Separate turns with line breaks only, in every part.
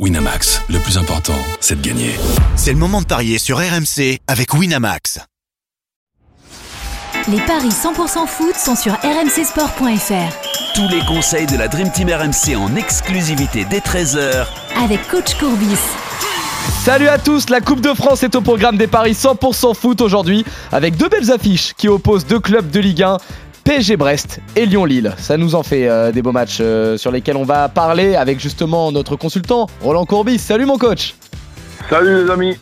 Winamax, le plus important, c'est de gagner.
C'est le moment de parier sur RMC avec Winamax.
Les paris 100% foot sont sur rmcsport.fr.
Tous les conseils de la Dream Team RMC en exclusivité dès 13h
Avec coach Courbis.
Salut à tous, la Coupe de France est au programme des paris 100% foot aujourd'hui avec deux belles affiches qui opposent deux clubs de Ligue 1. PSG Brest et Lyon-Lille. Ça nous en fait euh, des beaux matchs euh, sur lesquels on va parler avec justement notre consultant Roland Courbis. Salut mon coach.
Salut les amis.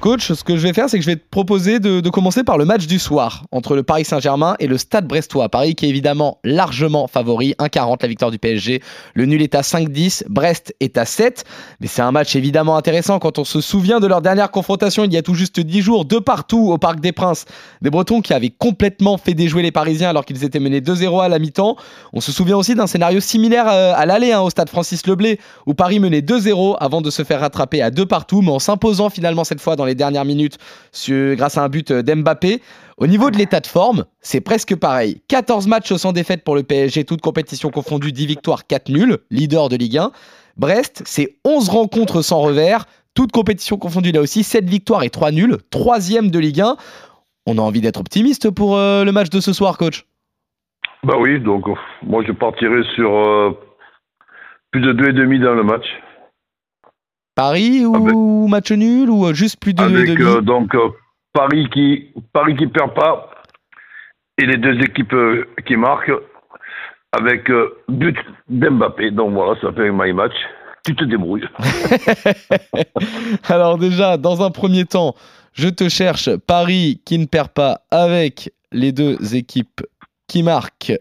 Coach, ce que je vais faire, c'est que je vais te proposer de, commencer par le match du soir entre le Paris Saint-Germain et le Stade Brestois. Paris qui est évidemment largement favori, 1,40 la victoire du PSG. Le nul est à 5,10, Brest est à 7. Mais c'est un match évidemment intéressant quand on se souvient de leur dernière confrontation il y a tout juste 10 jours, de partout au Parc des Princes. Des Bretons qui avaient complètement fait déjouer les Parisiens alors qu'ils étaient menés 2-0 à la mi-temps. On se souvient aussi d'un scénario similaire euh, à l'aller hein, au Stade Francis Leblé où Paris menait 2-0 avant de se faire rattraper à deux partout, mais en s'imposant finalement cette fois dans les dernières minutes grâce à un but d'Mbappé. Au niveau de l'état de forme, c'est presque pareil. 14 matchs sans défaite pour le PSG, toutes compétitions confondues, 10 victoires, 4 nuls, leader de Ligue 1. Brest, c'est 11 rencontres sans revers, toutes compétitions confondues là aussi, 7 victoires et 3 nuls, troisième de Ligue 1. On a envie d'être optimiste pour euh, le match de ce soir, coach?
Bah oui, donc moi je partirai sur euh, plus de 2,5 dans le match.
Paris ou match nul ou euh, juste plus de
Avec euh, donc euh, Paris qui Paris qui perd pas et les deux équipes qui marquent avec but d'Mbappé. Donc voilà, ça fait un my match. Tu te débrouilles.
Alors déjà, dans un premier temps, je te cherche Paris qui ne perd pas avec les deux équipes qui marquent.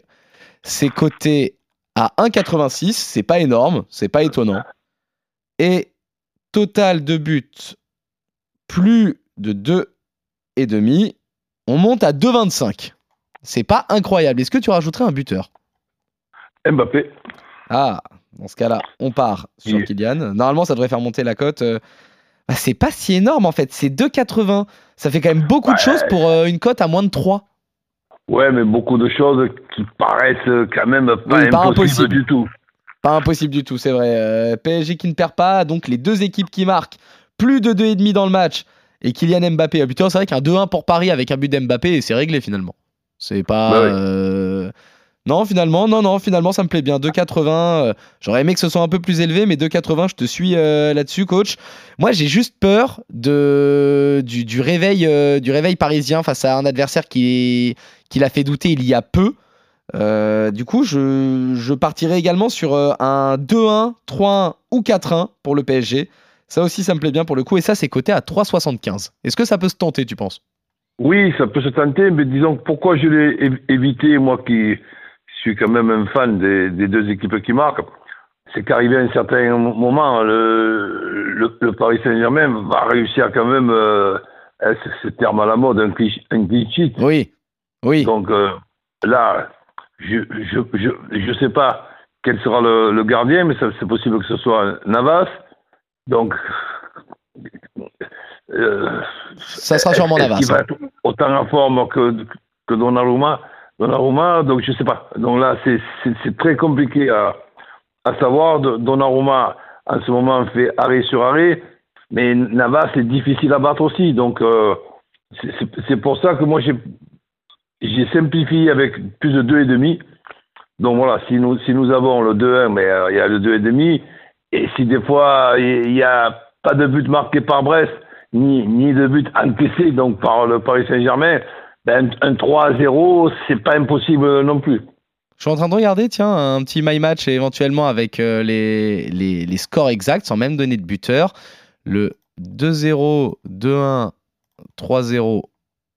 C'est coté à 1,86. C'est pas énorme, c'est pas étonnant. Et total de buts plus de 2 et demi, on monte à 2,25. C'est pas incroyable. Est-ce que tu rajouterais un buteur?
Mbappé.
Ah, dans ce cas-là, on part sur Kylian. Normalement, ça devrait faire monter la cote. Euh, bah, c'est pas si énorme en fait. C'est 2,80. Ça fait quand même beaucoup de choses pour euh, une cote à moins de 3.
Ouais, mais beaucoup de choses qui paraissent quand même pas, impossibles du tout.
Pas impossible du tout, c'est vrai. Euh, PSG qui ne perd pas, donc les deux équipes qui marquent plus de 2,5 dans le match et Kylian Mbappé à buteur. C'est vrai qu'un 2-1 pour Paris avec un but d'Mbappé, c'est réglé finalement. C'est pas. Bah euh, non, finalement, non, non, finalement, ça me plaît bien. 2,80. Euh, j'aurais aimé que ce soit un peu plus élevé, mais 2,80, je te suis là-dessus, coach. Moi, j'ai juste peur de, du, réveil, du réveil parisien face à un adversaire qui, qui l'a fait douter il y a peu. Euh, du coup, je, je, partirai également sur euh, un 2-1, 3-1 ou 4-1 pour le PSG. Ça aussi, ça me plaît bien pour le coup. Et ça, c'est coté à 3,75. Est-ce que ça peut se tenter, tu penses?
Oui, ça peut se tenter, mais disons pourquoi je l'ai évité, moi qui suis quand même un fan des, deux équipes qui marquent. C'est qu'arrivé à un certain moment, le, le, Paris Saint-Germain va réussir quand même, euh, ce terme à la mode, un cliché.
Oui, oui.
Donc là, je je, je, je sais pas quel sera le, le gardien, mais c'est possible que ce soit Navas. Donc,
euh, ça sera sûrement Navas.
Il va être autant en forme que, que Donnarumma? Donnarumma, donc je sais pas. Donc là, c'est très compliqué à, à savoir. Donnarumma, en ce moment, fait arrêt sur arrêt, mais Navas, c'est difficile à battre aussi. Donc, euh, c'est pour ça que moi, j'ai j'ai simplifié avec plus de 2,5. Donc voilà, si nous, avons le 2-1, mais euh, il y a le 2,5. Et si des fois, il n'y a pas de but marqué par Brest, ni, ni de but encaissé donc par le Paris Saint-Germain, ben, un 3-0, c'est pas impossible non plus.
Je suis en train de regarder, tiens, un petit my match éventuellement avec euh, les, les, scores exacts, sans même donner de buteur. Le 2-0, 2-1, 3-0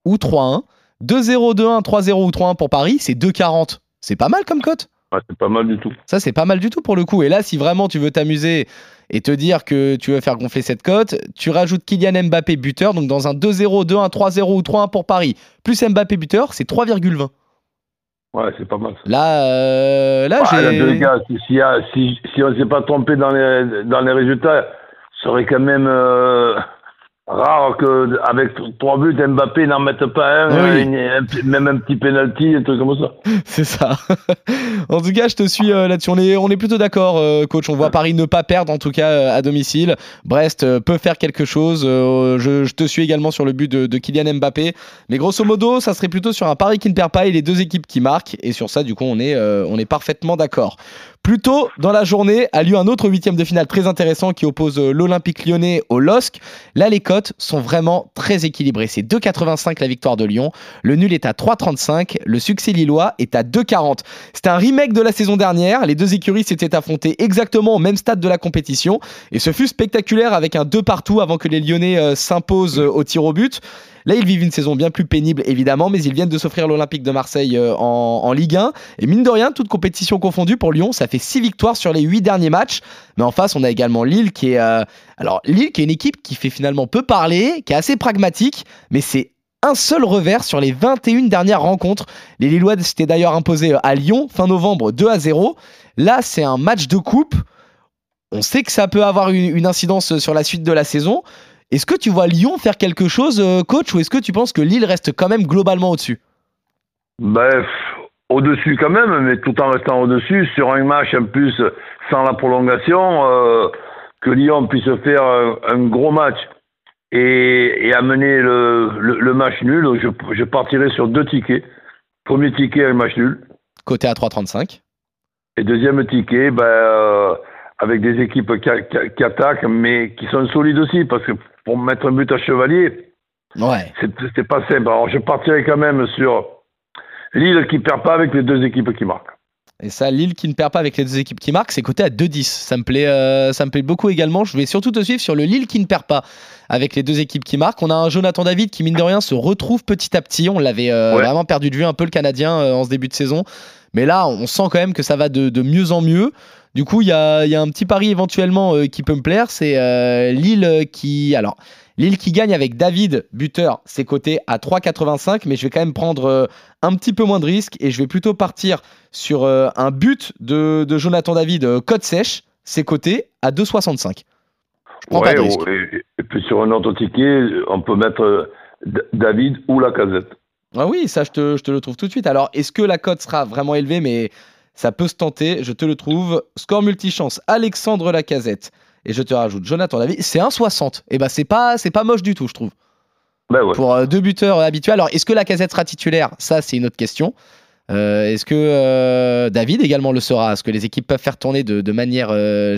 ou 3-1. 2-0, 2-1, 3-0 ou 3-1 pour Paris, c'est 2-40. C'est pas mal comme cote
Ouais, c'est pas mal du tout.
Ça, c'est pas mal du tout pour le coup. Et là, si vraiment tu veux t'amuser et te dire que tu veux faire gonfler cette cote, tu rajoutes Kylian Mbappé buteur. Donc dans un 2-0, 2-1, 3-0 ou 3-1 pour Paris, plus Mbappé buteur, c'est 3,20.
Ouais, c'est pas mal.
Là, euh, là
j'ai. gars, si, si, si, on ne s'est pas trompé dans les, dans les résultats, ça aurait quand même. Euh, rare que avec trois buts, Mbappé n'en mette pas un,
Oui.
un- même un petit penalty, un truc comme ça.
C'est ça. en tout cas, je te suis euh, là-dessus. On est, on est plutôt d'accord, euh, coach. On voit Paris ne pas perdre, en tout cas euh, à domicile. Brest euh, peut faire quelque chose. Euh, je, je te suis également sur le but de, de Kylian Mbappé. Mais grosso modo, ça serait plutôt sur un Paris qui ne perd pas et les deux équipes qui marquent. Et sur ça, du coup, on est, euh, on est parfaitement d'accord. Plus tôt dans la journée a lieu un autre huitième de finale très intéressant qui oppose euh, l'Olympique lyonnais au LOSC. Là, les cotes sont vraiment très équilibrées. C'est 2,85 la victoire de Lyon. Le nul est à 3,35. Le succès lillois est à 2,40. C'était un remake de la saison dernière. Les deux écuries s'étaient affrontées exactement au même stade de la compétition. Et ce fut spectaculaire avec un 2 partout avant que les Lyonnais euh, s'imposent euh, au tir au but. Là, ils vivent une saison bien plus pénible, évidemment, mais ils viennent de s'offrir l'Olympique de Marseille euh, en, Ligue 1. Et mine de rien, toute compétition confondue pour Lyon, ça fait 6 victoires sur les 8 derniers matchs. Mais en face, on a également Lille qui est. euh, Lille qui est une équipe qui fait finalement peu parler, qui est assez pragmatique, mais c'est un seul revers sur les 21 dernières rencontres. Les Lillois s'étaient d'ailleurs imposés à Lyon fin novembre 2 à 0. Là, c'est un match de coupe. On sait que ça peut avoir une incidence sur la suite de la saison. Est-ce que tu vois Lyon faire quelque chose, euh, coach, ou est-ce que tu penses que Lille reste quand même globalement au-dessus?
Bref, au-dessus quand même, mais tout en restant au-dessus, sur un match en plus sans la prolongation, euh, que Lyon puisse faire un, un gros match et, et amener le, le, le match nul, je, je partirai sur deux tickets. Premier ticket, un match nul.
Côté à 3,35.
Et deuxième ticket, ben, euh, avec des équipes qui, qui- qui attaquent, mais qui sont solides aussi, parce que pour mettre un but à Chevalier,
Ouais.
c'est pas simple. Alors je partirai quand même sur Lille qui perd pas avec les deux équipes qui marquent.
Et ça, Lille qui ne perd pas avec les deux équipes qui marquent, c'est coté à 2,10. Ça me plaît, euh, ça me plaît beaucoup également. Je vais surtout te suivre sur le Lille qui ne perd pas avec les deux équipes qui marquent. On a un Jonathan David qui mine de rien se retrouve petit à petit. On l'avait euh,
Ouais.
vraiment perdu de vue un peu le Canadien euh, en ce début de saison, mais là, on sent quand même que ça va de, de mieux en mieux. Du coup, il y a, il y a un petit pari éventuellement euh, qui peut me plaire, c'est euh, Lille qui, alors. Lille qui gagne avec David, buteur, c'est coté à 3,85, mais je vais quand même prendre euh, un petit peu moins de risques et je vais plutôt partir sur euh, un but de, de Jonathan David, euh, côte sèche, c'est coté à 2,65. Je prends pas de risque.
ou- et, et puis sur un autre ticket, on peut mettre euh, David ou la casette.
Ah oui, ça, je te, je te le trouve tout de suite. Alors, est-ce que la cote sera vraiment élevée? Mais ça peut se tenter, je te le trouve. Score multichance, Alexandre Lacazette. Et je te rajoute Jonathan David, c'est 1,60. Et ben, c'est pas, c'est pas moche du tout, je trouve.
Ben ouais.
Pour euh, deux buteurs euh, habituels. Alors, est-ce que Lacazette sera titulaire? Ça, c'est une autre question. Euh, est-ce que euh, David également le sera? Est-ce que les équipes peuvent faire tourner de, de manière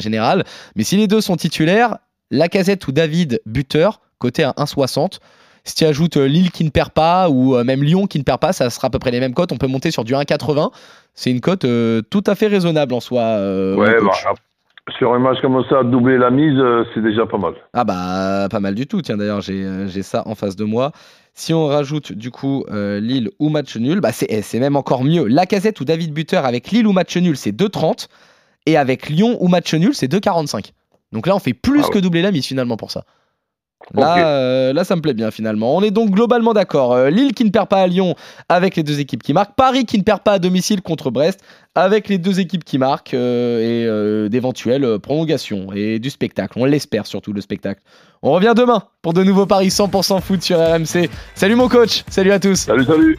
générale? Mais si les deux sont titulaires, Lacazette ou David buteur, côté à 1,60. Si tu ajoutes euh, Lille qui ne perd pas ou euh, même Lyon qui ne perd pas, ça sera à peu près les mêmes cotes. On peut monter sur du 1,80. C'est une cote euh, tout à fait raisonnable en soi.
ouais, bah, sur un match comme ça, doubler la mise, c'est déjà pas mal.
Ah bah pas mal du tout. Tiens d'ailleurs j'ai ça en face de moi. Si on rajoute du coup euh, Lille ou match nul, bah c'est eh, même encore mieux. Lacazette ou David Buteur avec Lille ou match nul, c'est 2,30 et avec Lyon ou match nul, c'est 2,45. Donc là on fait plus
Ah ouais.
que doubler la mise finalement pour ça. Là, euh, là, ça me plaît bien finalement. On est donc globalement d'accord. Euh, Lille qui ne perd pas à Lyon avec les deux équipes qui marquent. Paris qui ne perd pas à domicile contre Brest avec les deux équipes qui marquent euh, et euh, d'éventuelles prolongations et du spectacle. On l'espère surtout le spectacle. On revient demain pour de nouveaux paris 100% foot sur RMC. Salut mon coach, salut à tous.
Salut, salut.